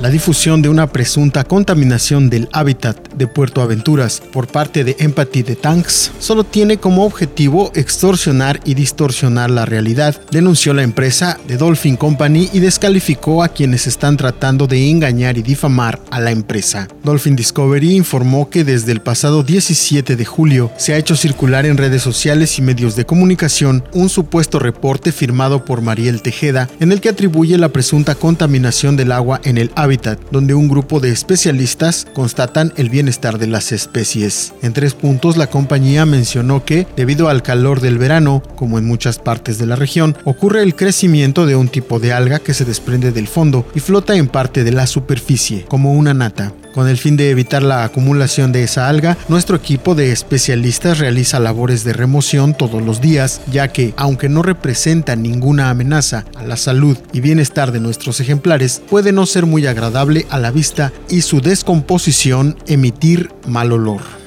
la difusión de una presunta contaminación del hábitat de Puerto Aventuras por parte de Empathy the Tanks solo tiene como objetivo extorsionar y distorsionar la realidad, denunció la empresa de Dolphin Company y descalificó a quienes están tratando de engañar y difamar a la empresa. Dolphin Discovery informó que desde el pasado 17 de julio se ha hecho circular en redes sociales y medios de comunicación un supuesto reporte firmado por Mariel Tejeda en el que atribuye la presunta contaminación del agua en el donde un grupo de especialistas constatan el bienestar de las especies. En tres puntos la compañía mencionó que, debido al calor del verano, como en muchas partes de la región, ocurre el crecimiento de un tipo de alga que se desprende del fondo y flota en parte de la superficie, como una nata. Con el fin de evitar la acumulación de esa alga, nuestro equipo de especialistas realiza labores de remoción todos los días, ya que, aunque no representa ninguna amenaza a la salud y bienestar de nuestros ejemplares, puede no ser muy agradable a la vista y su descomposición emitir mal olor.